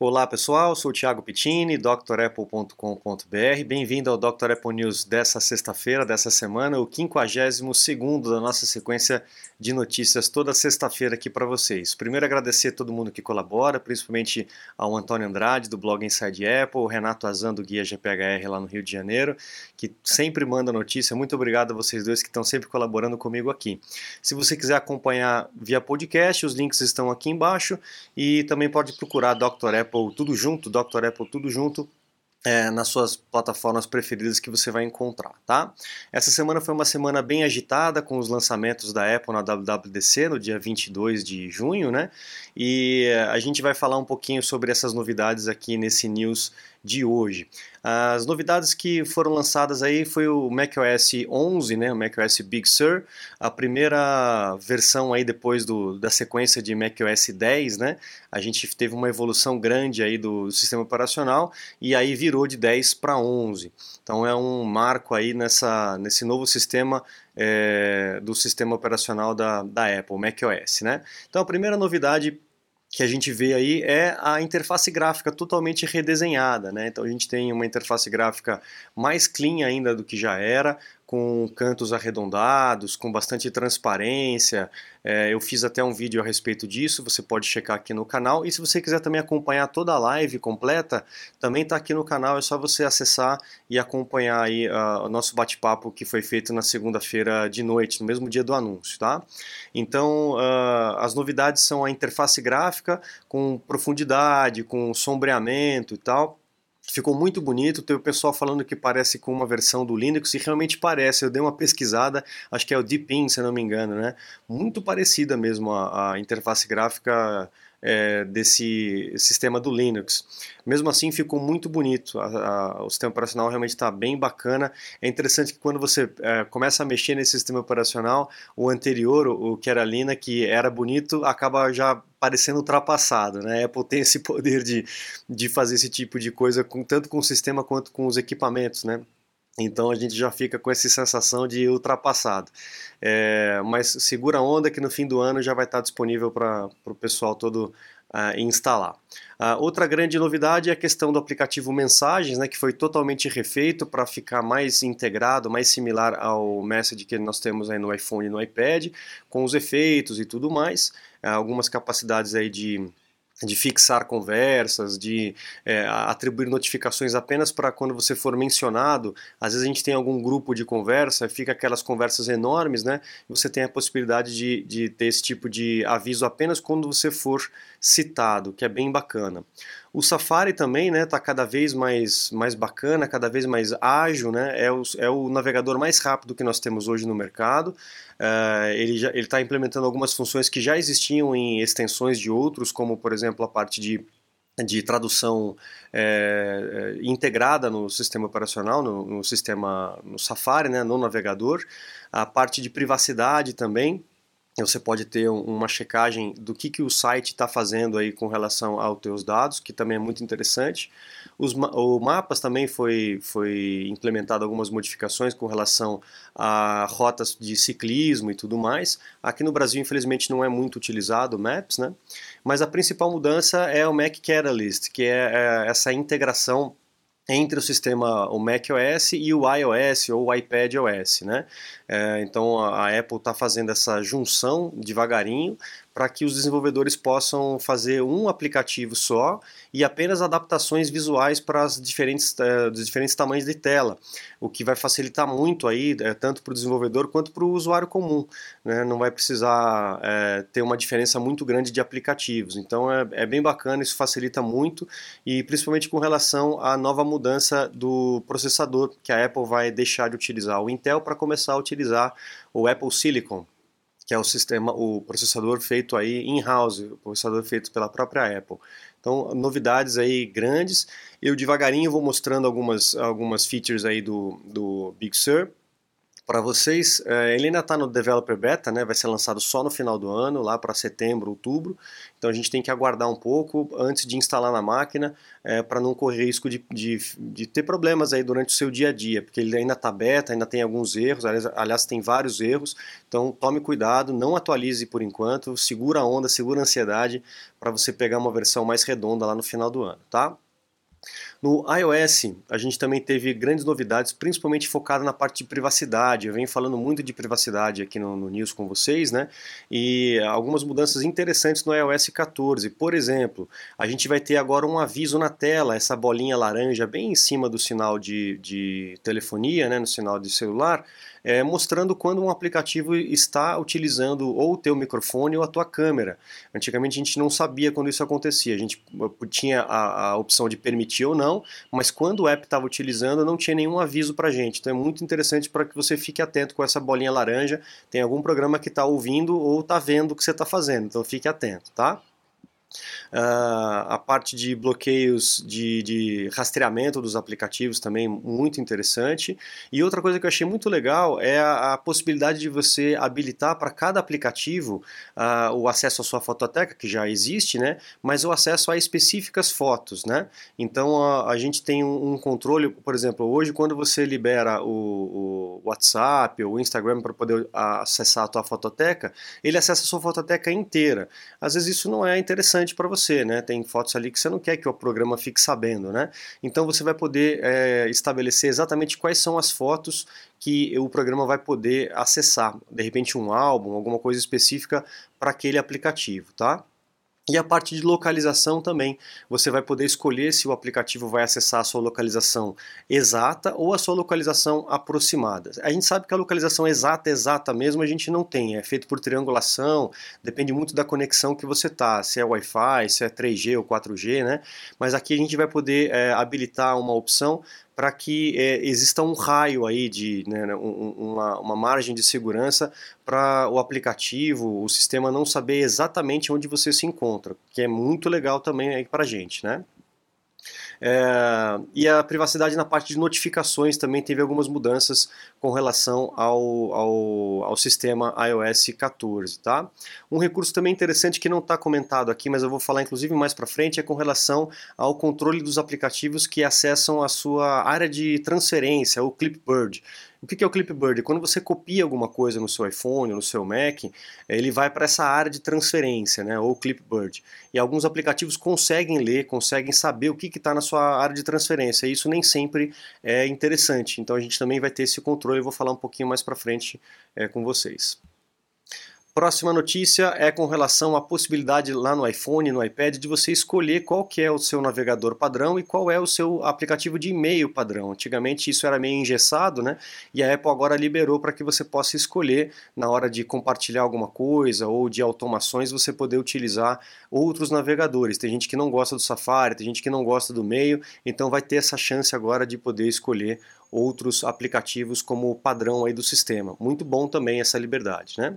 Olá pessoal, sou o Thiago Pittini, drapple.com.br. Bem-vindo ao Dr. Apple News dessa sexta-feira, dessa semana, o 52 da nossa sequência de notícias toda sexta-feira aqui para vocês. Primeiro agradecer a todo mundo que colabora, principalmente ao Antônio Andrade do blog Inside Apple, o Renato Azan do Guia GPHR lá no Rio de Janeiro, que sempre manda notícia. Muito obrigado a vocês dois que estão sempre colaborando comigo aqui. Se você quiser acompanhar via podcast, os links estão aqui embaixo e também pode procurar Dr. Apple Apple tudo junto, Dr. Apple tudo junto, é, nas suas plataformas preferidas que você vai encontrar, tá? Essa semana foi uma semana bem agitada com os lançamentos da Apple na WWDC no dia 22 de junho, né? E a gente vai falar um pouquinho sobre essas novidades aqui nesse news de hoje. As novidades que foram lançadas aí foi o macOS 11, né, o macOS Big Sur, a primeira versão aí depois do, da sequência de macOS 10, né? A gente teve uma evolução grande aí do sistema operacional e aí virou de 10 para 11. Então é um marco aí nessa, nesse novo sistema é, do sistema operacional da, da Apple, macOS, né? Então a primeira novidade que a gente vê aí é a interface gráfica totalmente redesenhada, né? Então a gente tem uma interface gráfica mais clean ainda do que já era, com cantos arredondados, com bastante transparência. É, eu fiz até um vídeo a respeito disso, você pode checar aqui no canal. E se você quiser também acompanhar toda a live completa, também está aqui no canal, é só você acessar e acompanhar aí uh, o nosso bate-papo que foi feito na segunda-feira de noite, no mesmo dia do anúncio, tá? Então, uh, as novidades são a interface gráfica com profundidade, com sombreamento e tal ficou muito bonito. Teve o pessoal falando que parece com uma versão do Linux e realmente parece. Eu dei uma pesquisada, acho que é o Deepin, se não me engano, né? Muito parecida mesmo a, a interface gráfica é, desse sistema do Linux. Mesmo assim, ficou muito bonito. A, a, o sistema operacional realmente está bem bacana. É interessante que quando você é, começa a mexer nesse sistema operacional, o anterior, o, o que era Linux, que era bonito, acaba já parecendo ultrapassado. Né? A Apple tem esse poder de, de fazer esse tipo de coisa com, tanto com o sistema quanto com os equipamentos. Né? Então a gente já fica com essa sensação de ultrapassado. É, mas segura a onda que no fim do ano já vai estar disponível para o pessoal todo uh, instalar. Uh, outra grande novidade é a questão do aplicativo Mensagens, né, que foi totalmente refeito para ficar mais integrado, mais similar ao Message que nós temos aí no iPhone e no iPad, com os efeitos e tudo mais, uh, algumas capacidades aí de de fixar conversas, de é, atribuir notificações apenas para quando você for mencionado. Às vezes a gente tem algum grupo de conversa, fica aquelas conversas enormes, né? Você tem a possibilidade de, de ter esse tipo de aviso apenas quando você for citado, que é bem bacana. O Safari também está né, tá cada vez mais, mais bacana, cada vez mais ágil, né, é, o, é o navegador mais rápido que nós temos hoje no mercado. Uh, ele está implementando algumas funções que já existiam em extensões de outros, como por exemplo a parte de de tradução é, integrada no sistema operacional, no, no, sistema no Safari, né, no navegador, a parte de privacidade também, você pode ter uma checagem do que, que o site está fazendo aí com relação aos teus dados, que também é muito interessante. Os, o Mapas também foi, foi implementado algumas modificações com relação a rotas de ciclismo e tudo mais. Aqui no Brasil, infelizmente, não é muito utilizado o Maps, né? Mas a principal mudança é o Mac Catalyst, que é, é essa integração entre o sistema o macOS e o iOS ou o iPadOS, né? É, então a Apple está fazendo essa junção devagarinho para que os desenvolvedores possam fazer um aplicativo só e apenas adaptações visuais para as diferentes, os diferentes tamanhos de tela, o que vai facilitar muito aí, uh, tanto para o desenvolvedor quanto para o usuário comum. Né? Não vai precisar uh, ter uma diferença muito grande de aplicativos. Então é, é, bem bacana, isso facilita muito e principalmente com relação à nova mudança do processador que a Apple vai deixar de utilizar o Intel para começar a utilizar o Apple Silicon que é o sistema, o processador feito aí in-house, o processador feito pela própria Apple. Então, novidades aí grandes. Eu devagarinho vou mostrando algumas, algumas features aí do, do Big Sur. Para vocês. É, ele ainda está no Developer Beta, né? vai ser lançado só no final do ano, lá para setembro, outubro. Então a gente tem que aguardar um pouco antes de instalar na máquina é, para não correr risco de, de, de, ter problemas aí durante o seu dia a dia, porque ele ainda está beta, ainda tem alguns erros, aliás, aliás, tem vários erros. Então tome cuidado, não atualize por enquanto, segura a onda, segura a ansiedade para você pegar uma versão mais redonda lá no final do ano, tá? No iOS, a gente também teve grandes novidades, principalmente focada na parte de privacidade. Eu venho falando muito de privacidade aqui no, no News com vocês, né? E algumas mudanças interessantes no iOS 14. Por exemplo, a gente vai ter agora um aviso na tela, essa bolinha laranja bem em cima do sinal de, de telefonia, né? No sinal de celular é, mostrando quando um aplicativo está utilizando ou o teu microfone ou a tua câmera. Antigamente a gente não sabia quando isso acontecia, a gente tinha a, a opção de permitir ou não, mas quando o app estava utilizando não tinha nenhum aviso para gente. Então é muito interessante para que você fique atento com essa bolinha laranja. Tem algum programa que está ouvindo ou está vendo o que você está fazendo, então fique atento, tá? Uh, a parte de bloqueios de, de, rastreamento dos aplicativos também muito interessante. E outra coisa que eu achei muito legal é a, a possibilidade de você habilitar para cada aplicativo uh, o acesso à sua fototeca, que já existe, né? mas o acesso a específicas fotos. Né? Então a, a gente tem um, um, controle, por exemplo, hoje quando você libera o, o WhatsApp ou o Instagram para poder acessar a tua fototeca, ele acessa a sua fototeca inteira. Às vezes isso não é interessante para você você, né? Tem fotos ali que você não quer que o programa fique sabendo, né? Então você vai poder é, estabelecer exatamente quais são as fotos que o programa vai poder acessar. De repente um álbum, alguma coisa específica para aquele aplicativo, tá? E a parte de localização também, você vai poder escolher se o aplicativo vai acessar a sua localização exata ou a sua localização aproximada. A gente sabe que a localização exata, exata mesmo, a gente não tem, é feito por triangulação, depende muito da conexão que você tá, se é Wi-Fi, se é 3G ou 4G, né? Mas aqui a gente vai poder é, habilitar uma opção para que é, exista um raio aí de né, né um, uma, uma margem de segurança para o aplicativo, o sistema não saber exatamente onde você se encontra, que é muito legal também aí para a gente, né? É, e a privacidade na parte de notificações também teve algumas mudanças com relação ao, ao, ao sistema iOS 14. Tá? Um recurso também interessante que não está comentado aqui, mas eu vou falar inclusive mais para frente, é com relação ao controle dos aplicativos que acessam a sua área de transferência, o Clipboard. O que é o Clipboard? Quando você copia alguma coisa no seu iPhone, no seu Mac, ele vai para essa área de transferência, né, ou Clipboard. E alguns aplicativos conseguem ler, conseguem saber o que está na sua área de transferência. E isso nem sempre é interessante. Então a gente também vai ter esse controle. Eu vou falar um pouquinho mais para frente é, com vocês. Próxima notícia é com relação à possibilidade lá no iPhone, no iPad, de você escolher qual que é o seu navegador padrão e qual é o seu aplicativo de e-mail padrão. Antigamente isso era meio engessado, né? E a Apple agora liberou para que você possa escolher na hora de compartilhar alguma coisa ou de automações você poder utilizar outros navegadores. Tem gente que não gosta do Safari, tem gente que não gosta do Mail, então vai ter essa chance agora de poder escolher outros aplicativos como padrão aí do sistema. Muito bom também essa liberdade, né?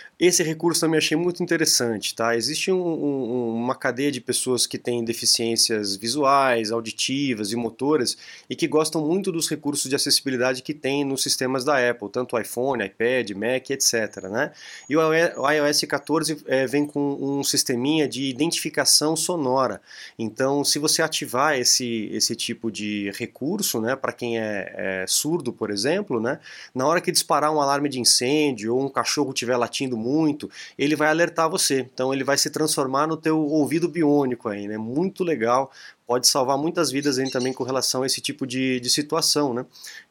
Esse recurso também achei muito interessante, tá? Existe um, um, uma cadeia de pessoas que têm deficiências visuais, auditivas e motoras e que gostam muito dos recursos de acessibilidade que tem nos sistemas da Apple, tanto iPhone, iPad, Mac, etc. Né? E o iOS 14 é, vem com um sisteminha de identificação sonora. Então, se você ativar esse, esse tipo de recurso, né, para quem é, é surdo, por exemplo, né, na hora que disparar um alarme de incêndio ou um cachorro estiver latindo muito, muito, ele vai alertar você. Então ele vai se transformar no teu ouvido biônico aí, né? Muito legal, pode salvar muitas vidas aí também com relação a esse tipo de, de situação, né?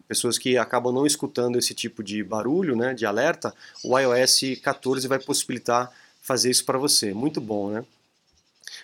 Pessoas que acabam não escutando esse tipo de barulho, né, de alerta, o iOS 14 vai possibilitar fazer isso para você. Muito bom, né?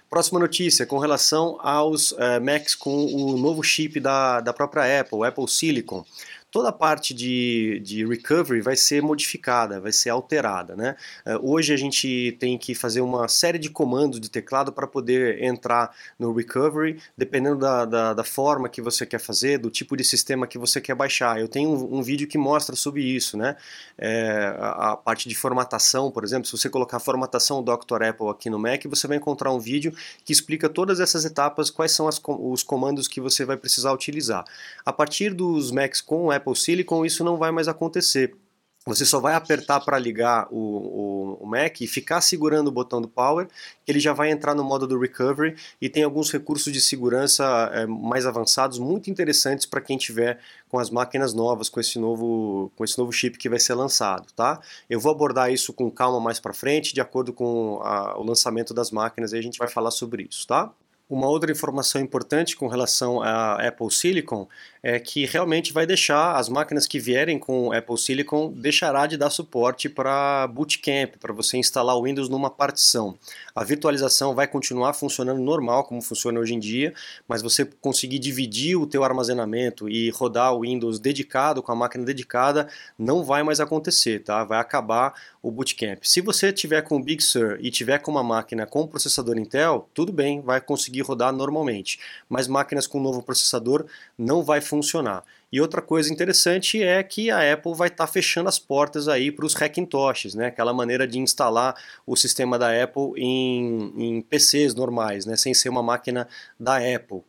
Próxima notícia, com relação aos uh, Macs com o novo chip da, da própria Apple, Apple Silicon toda a parte de, de recovery vai ser modificada, vai ser alterada. Né? Eh, hoje a gente tem que fazer uma série de comandos de teclado para poder entrar no recovery, dependendo da, da, da, forma que você quer fazer, do tipo de sistema que você quer baixar. Eu tenho um, um vídeo que mostra sobre isso, né? É, a, a, parte de formatação, por exemplo, se você colocar formatação Dr. Apple aqui no Mac, você vai encontrar um vídeo que explica todas essas etapas, quais são as, os comandos que você vai precisar utilizar. A partir dos Macs com Apple Silicon isso não vai mais acontecer você só vai apertar para ligar o, o, o, Mac e ficar segurando o botão do Power, ele já vai entrar no modo do Recovery e tem alguns recursos de segurança é, mais avançados, muito interessantes para quem tiver com as máquinas novas, com esse novo, com esse novo chip que vai ser lançado, tá? Eu vou abordar isso com calma mais para frente, de acordo com a, o lançamento das máquinas, a gente vai falar sobre isso, tá? Uma outra informação importante com relação a Apple Silicon é que realmente vai deixar as máquinas que vierem com Apple Silicon deixará de dar suporte para Bootcamp, para você instalar o Windows numa partição. A virtualização vai continuar funcionando normal como funciona hoje em dia, mas você conseguir dividir o teu armazenamento e rodar o Windows dedicado com a máquina dedicada não vai mais acontecer, tá? Vai acabar o Bootcamp. Se você tiver com o Big Sur e tiver com uma máquina com processador Intel, tudo bem, vai conseguir rodar normalmente. Mas máquinas com novo processador não vai funcionar. E outra coisa interessante é que a Apple vai estar tá fechando as portas aí para os Hackintoshes, né? Aquela maneira de instalar o sistema da Apple em, em PCs normais, né? Sem ser uma máquina da Apple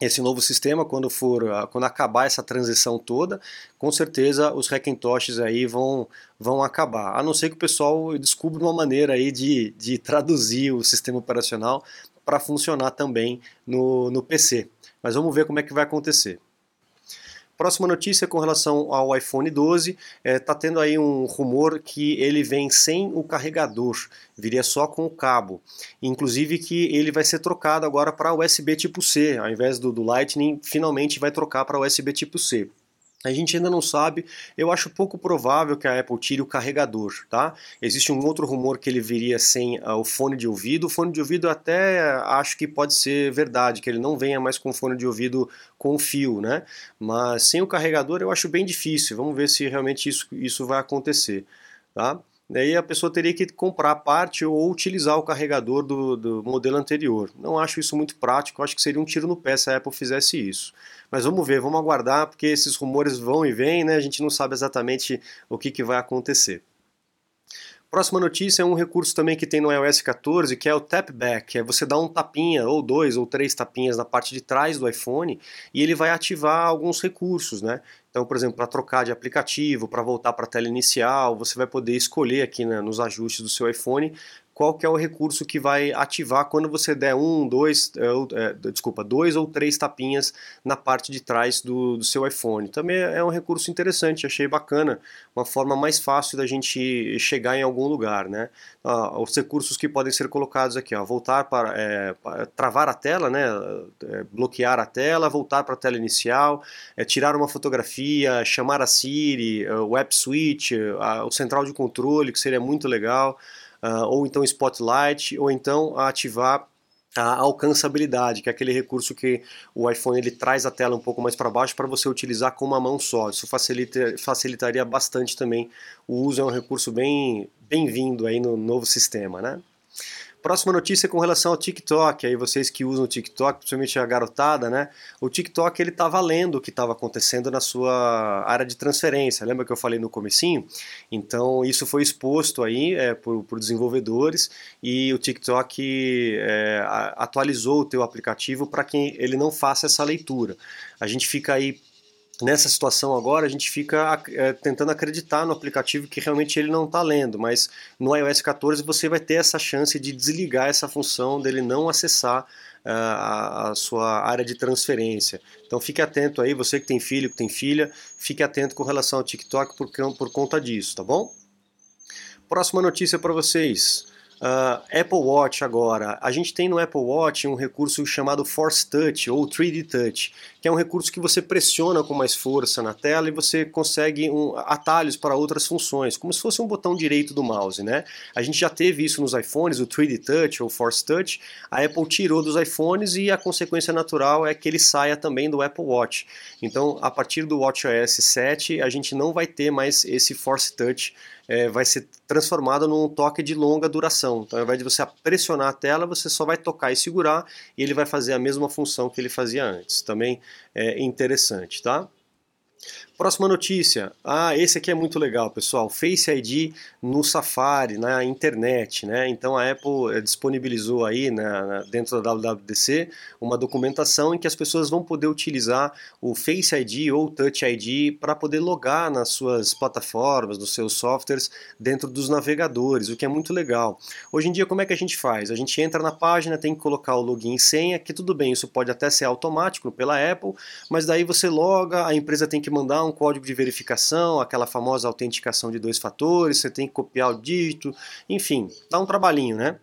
esse novo sistema, quando for, quando acabar essa transição toda, com certeza os Hackintoshes aí vão, vão acabar. A não ser que o pessoal descubra uma maneira aí de, de traduzir o sistema operacional para funcionar também no, no PC. Mas vamos ver como é que vai acontecer. Próxima notícia com relação ao iPhone 12, está é, tendo aí um rumor que ele vem sem o carregador, viria só com o cabo. Inclusive que ele vai ser trocado agora para USB tipo C, ao invés do, do Lightning, finalmente vai trocar para USB tipo C. A gente ainda não sabe, eu acho pouco provável que a Apple tire o carregador, tá? Existe um outro rumor que ele viria sem uh, o fone de ouvido. O fone de ouvido até acho que pode ser verdade, que ele não venha mais com fone de ouvido com fio, né? Mas sem o carregador eu acho bem difícil. Vamos ver se realmente isso, isso vai acontecer, tá? Daí a pessoa teria que comprar parte ou utilizar o carregador do, do modelo anterior. Não acho isso muito prático, acho que seria um tiro no pé se a Apple fizesse isso. Mas vamos ver, vamos aguardar, porque esses rumores vão e vêm, né? A gente não sabe exatamente o que, que vai acontecer. Próxima notícia é um recurso também que tem no iOS 14, que é o Tap Back, é você dar um tapinha, ou dois ou três tapinhas na parte de trás do iPhone, e ele vai ativar alguns recursos, né? Então, por exemplo, para trocar de aplicativo, para voltar para a tela inicial, você vai poder escolher aqui né, nos ajustes do seu iPhone qual que é o recurso que vai ativar quando você der um, dois, é, é, desculpa, dois ou três tapinhas na parte de trás do, do, seu iPhone. Também é um recurso interessante, achei bacana, uma forma mais fácil da gente chegar em algum lugar, né? Ah, os recursos que podem ser colocados aqui, ó, voltar para, é, travar a tela, né? É, bloquear a tela, voltar para a tela inicial, é, tirar uma fotografia, chamar a Siri, o App Switch, o central de controle, que seria muito legal uh, ou então Spotlight, ou então ativar a alcançabilidade, que é aquele recurso que o iPhone ele traz a tela um pouco mais para baixo para você utilizar com uma mão só. Isso facilita, facilitaria bastante também o uso, é um recurso bem bem-vindo aí no novo sistema, né? Próxima notícia com relação ao TikTok, aí vocês que usam o TikTok, principalmente a garotada, né? O TikTok ele estava lendo o que estava acontecendo na sua área de transferência. Lembra que eu falei no comecinho? Então isso foi exposto aí é, por, por desenvolvedores e o TikTok é, atualizou o teu aplicativo para que ele não faça essa leitura. A gente fica aí nessa situação agora a gente fica é, tentando acreditar no aplicativo que realmente ele não está lendo, mas no iOS 14 você vai ter essa chance de desligar essa função dele não acessar uh, a, a, sua área de transferência. Então fique atento aí, você que tem filho, que tem filha, fique atento com relação ao TikTok por, por conta disso, tá bom? Próxima notícia para vocês. Uh, Apple Watch agora. A gente tem no Apple Watch um recurso chamado Force Touch ou 3D Touch, que é um recurso que você pressiona com mais força na tela e você consegue um, atalhos para outras funções, como se fosse um botão direito do mouse, né? A gente já teve isso nos iPhones, o 3D Touch ou Force Touch. A Apple tirou dos iPhones e a consequência natural é que ele saia também do Apple Watch. Então, a partir do WatchOS 7, a gente não vai ter mais esse Force Touch é, vai ser transformado num toque de longa duração. Então, ao invés de você pressionar a tela, você só vai tocar e segurar e ele vai fazer a mesma função que ele fazia antes. Também é interessante, tá? Próxima notícia. Ah, esse aqui é muito legal, pessoal. Face ID no Safari, na internet, né? Então a Apple eh, disponibilizou aí né, dentro da WWDC uma documentação em que as pessoas vão poder utilizar o Face ID ou Touch ID para poder logar nas suas plataformas, nos seus softwares dentro dos navegadores, o que é muito legal. Hoje em dia, como é que a gente faz? A gente entra na página, tem que colocar o login e senha, que tudo bem, isso pode até ser automático pela Apple, mas daí você loga, a empresa tem que mandar um um código de verificação, aquela famosa autenticação de dois fatores, você tem que copiar o dígito, enfim, dá um trabalhinho, né?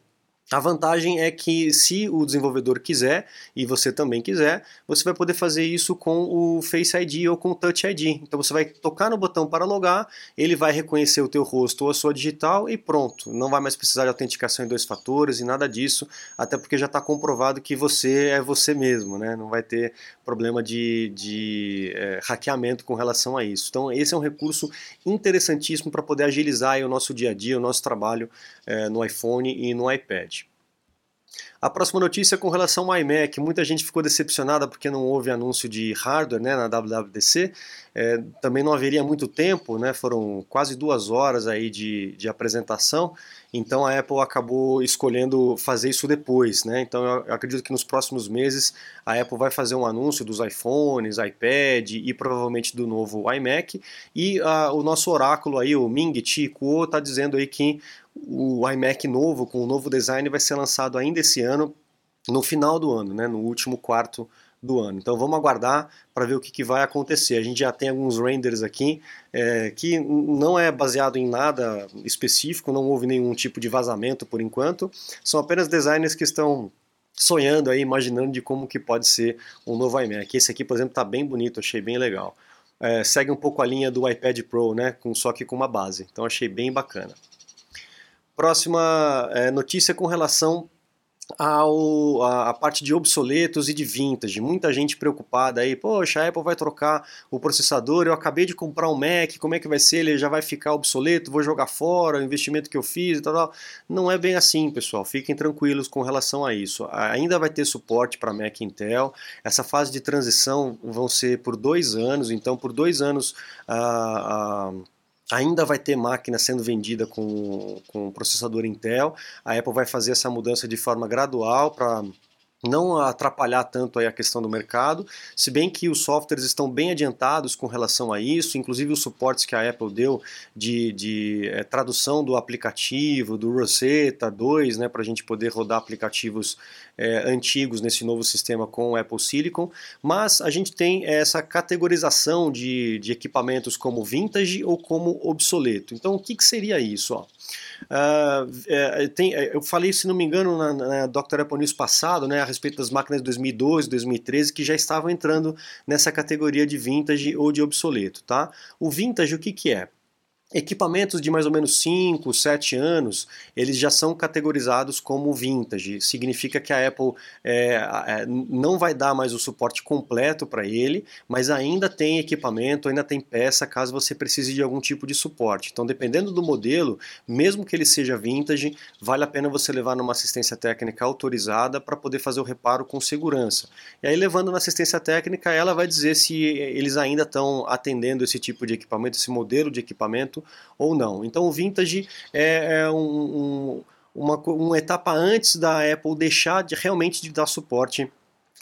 A vantagem é que se o desenvolvedor quiser e você também quiser, você vai poder fazer isso com o Face ID ou com o Touch ID. Então você vai tocar no botão para logar, ele vai reconhecer o teu rosto ou a sua digital e pronto. Não vai mais precisar de autenticação em dois fatores e nada disso, até porque já está comprovado que você é você mesmo, né? Não vai ter problema de, de é, hackeamento com relação a isso. Então esse é um recurso interessantíssimo para poder agilizar o nosso dia a dia, o nosso trabalho é, no iPhone e no iPad. A próxima notícia é com relação ao iMac. Muita gente ficou decepcionada porque não houve anúncio de hardware né, na WWDC. É, também não haveria muito tempo, né, foram quase duas horas aí de, de apresentação. Então a Apple acabou escolhendo fazer isso depois. Né? Então eu acredito que nos próximos meses a Apple vai fazer um anúncio dos iPhones, iPad e provavelmente do novo iMac. E uh, o nosso oráculo aí, o Ming Chi Kuo, está dizendo aí que o iMac novo, com o novo design, vai ser lançado ainda esse ano, no final do ano, né, no último quarto do ano. Então vamos aguardar para ver o que, que, vai acontecer. A gente já tem alguns renders aqui é, que não é baseado em nada específico, não houve nenhum tipo de vazamento por enquanto, são apenas designers que estão sonhando aí, imaginando de como que pode ser um novo iMac. Esse aqui, por exemplo, está bem bonito, achei bem legal. É, segue um pouco a linha do iPad Pro, né, com, só que com uma base, então achei bem bacana. Próxima é, notícia com relação ao, a, a, parte de obsoletos e de vintage. Muita gente preocupada aí, poxa, a Apple vai trocar o processador, eu acabei de comprar um Mac, como é que vai ser? Ele já vai ficar obsoleto, vou jogar fora o investimento que eu fiz e tal, tal. Não é bem assim, pessoal. Fiquem tranquilos com relação a isso. Ainda vai ter suporte para Mac Intel. Essa fase de transição vão ser por dois anos, então por dois anos a. Uh, uh, ainda vai ter máquina sendo vendida com, com processador Intel. A Apple vai fazer essa mudança de forma gradual para não atrapalhar tanto aí a questão do mercado, se bem que os softwares estão bem adiantados com relação a isso, inclusive os suportes que a Apple deu de, de é, tradução do aplicativo, do Rosetta 2, né, para a gente poder rodar aplicativos é, antigos nesse novo sistema com o Apple Silicon, mas a gente tem essa categorização de, de equipamentos como vintage ou como obsoleto. Então o que, que seria isso? Ó? Uh, tem, eu falei, se não me engano, na, na Dr. Apple News passado, né, respeito das máquinas de 2012, 2013, que já estavam entrando nessa categoria de vintage ou de obsoleto. Tá? O vintage, o que, que é? Equipamentos de mais ou menos 5, 7 anos, eles já são categorizados como vintage. Significa que a Apple é, é, não vai dar mais o suporte completo para ele, mas ainda tem equipamento, ainda tem peça caso você precise de algum tipo de suporte. Então, dependendo do modelo, mesmo que ele seja vintage, vale a pena você levar numa assistência técnica autorizada para poder fazer o reparo com segurança. E aí, levando na assistência técnica, ela vai dizer se eles ainda estão atendendo esse tipo de equipamento, esse modelo de equipamento ou não. Então o vintage é, é um, um, uma, uma etapa antes da Apple deixar de realmente de dar suporte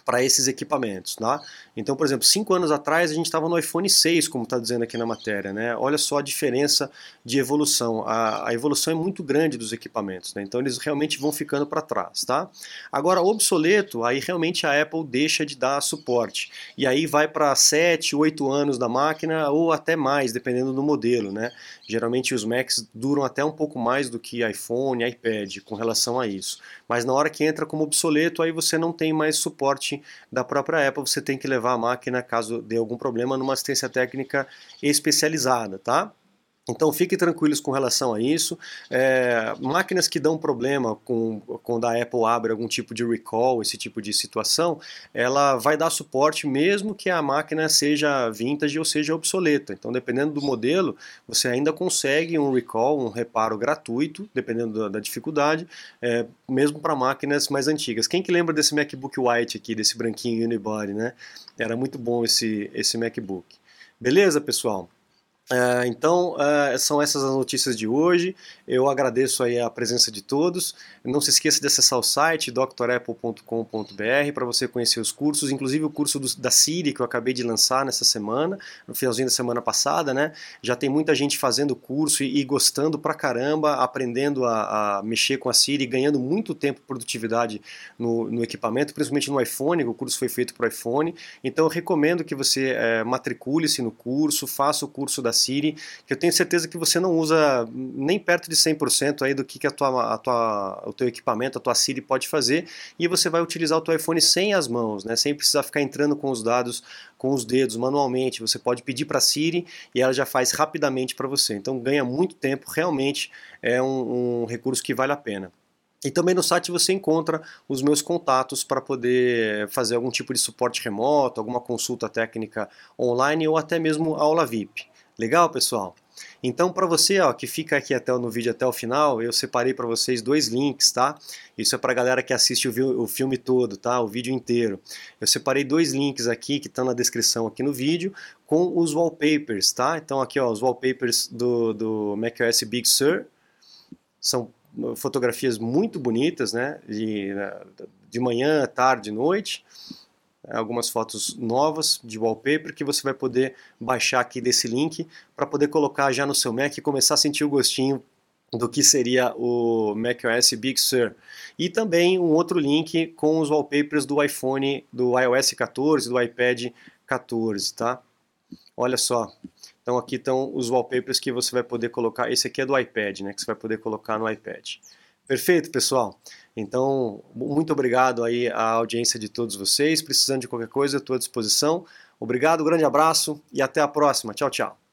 para esses equipamentos. Tá? Então, por exemplo, cinco anos atrás a gente estava no iPhone 6, como está dizendo aqui na matéria. Né? Olha só a diferença de evolução. A, a evolução é muito grande dos equipamentos, né? então eles realmente vão ficando para trás. Tá? Agora, obsoleto, aí realmente a Apple deixa de dar suporte. E aí vai para 7, 8 anos da máquina ou até mais, dependendo do modelo. Né? Geralmente os Macs duram até um pouco mais do que iPhone, iPad com relação a isso. Mas na hora que entra como obsoleto, aí você não tem mais suporte da própria Apple, você tem que levar a máquina caso dê algum problema numa assistência técnica especializada, tá? Então fiquem tranquilos com relação a isso. É, máquinas que dão problema com, quando a Apple abre algum tipo de recall, esse tipo de situação, ela vai dar suporte mesmo que a máquina seja vintage ou seja obsoleta. Então, dependendo do modelo, você ainda consegue um recall, um reparo gratuito, dependendo da, da dificuldade, é, mesmo para máquinas mais antigas. Quem que lembra desse MacBook White aqui, desse branquinho unibody, né? Era muito bom esse, esse MacBook. Beleza, pessoal? É, então, é, são essas as notícias de hoje. Eu agradeço aí a presença de todos. Não se esqueça de acessar o site drapple.com.br para você conhecer os cursos, inclusive o curso do, da Siri que eu acabei de lançar nessa semana, no finalzinho da semana passada, né? Já tem muita gente fazendo o curso e, e, gostando pra caramba, aprendendo a, a, mexer com a Siri, ganhando muito tempo de produtividade no, no, equipamento, principalmente no iPhone. O curso foi feito para iPhone. Então, eu recomendo que você é, matricule-se no curso, faça o curso da Siri, que eu tenho certeza que você não usa nem perto de 100% aí do que, que a tua, a tua, o teu equipamento, a tua Siri pode fazer, e você vai utilizar o teu iPhone sem as mãos, né, sem precisar ficar entrando com os dados com os dedos manualmente. Você pode pedir para a Siri e ela já faz rapidamente para você. Então ganha muito tempo, realmente é um, um recurso que vale a pena. E também no site você encontra os meus contatos para poder fazer algum tipo de suporte remoto, alguma consulta técnica online ou até mesmo aula VIP. Legal, pessoal? Então, para você ó, que fica aqui até no vídeo até o final, eu separei para vocês dois links, tá? Isso é para a galera que assiste o, o, filme todo, tá? O vídeo inteiro. Eu separei dois links aqui que estão na descrição aqui no vídeo com os wallpapers, tá? Então aqui ó, os wallpapers do, do macOS Big Sur são fotografias muito bonitas, né? De, de manhã, tarde, noite algumas fotos novas de wallpaper que você vai poder baixar aqui desse link para poder colocar já no seu Mac e começar a sentir o gostinho do que seria o macOS Big Sur. E também um outro link com os wallpapers do iPhone, do iOS 14, do iPad 14, tá? Olha só. Então aqui estão os wallpapers que você vai poder colocar. Esse aqui é do iPad, né? Que você vai poder colocar no iPad. Perfeito, pessoal. Então, muito obrigado aí à audiência de todos vocês. Precisando de qualquer coisa, estou à disposição. Obrigado, grande abraço e até a próxima. Tchau, tchau.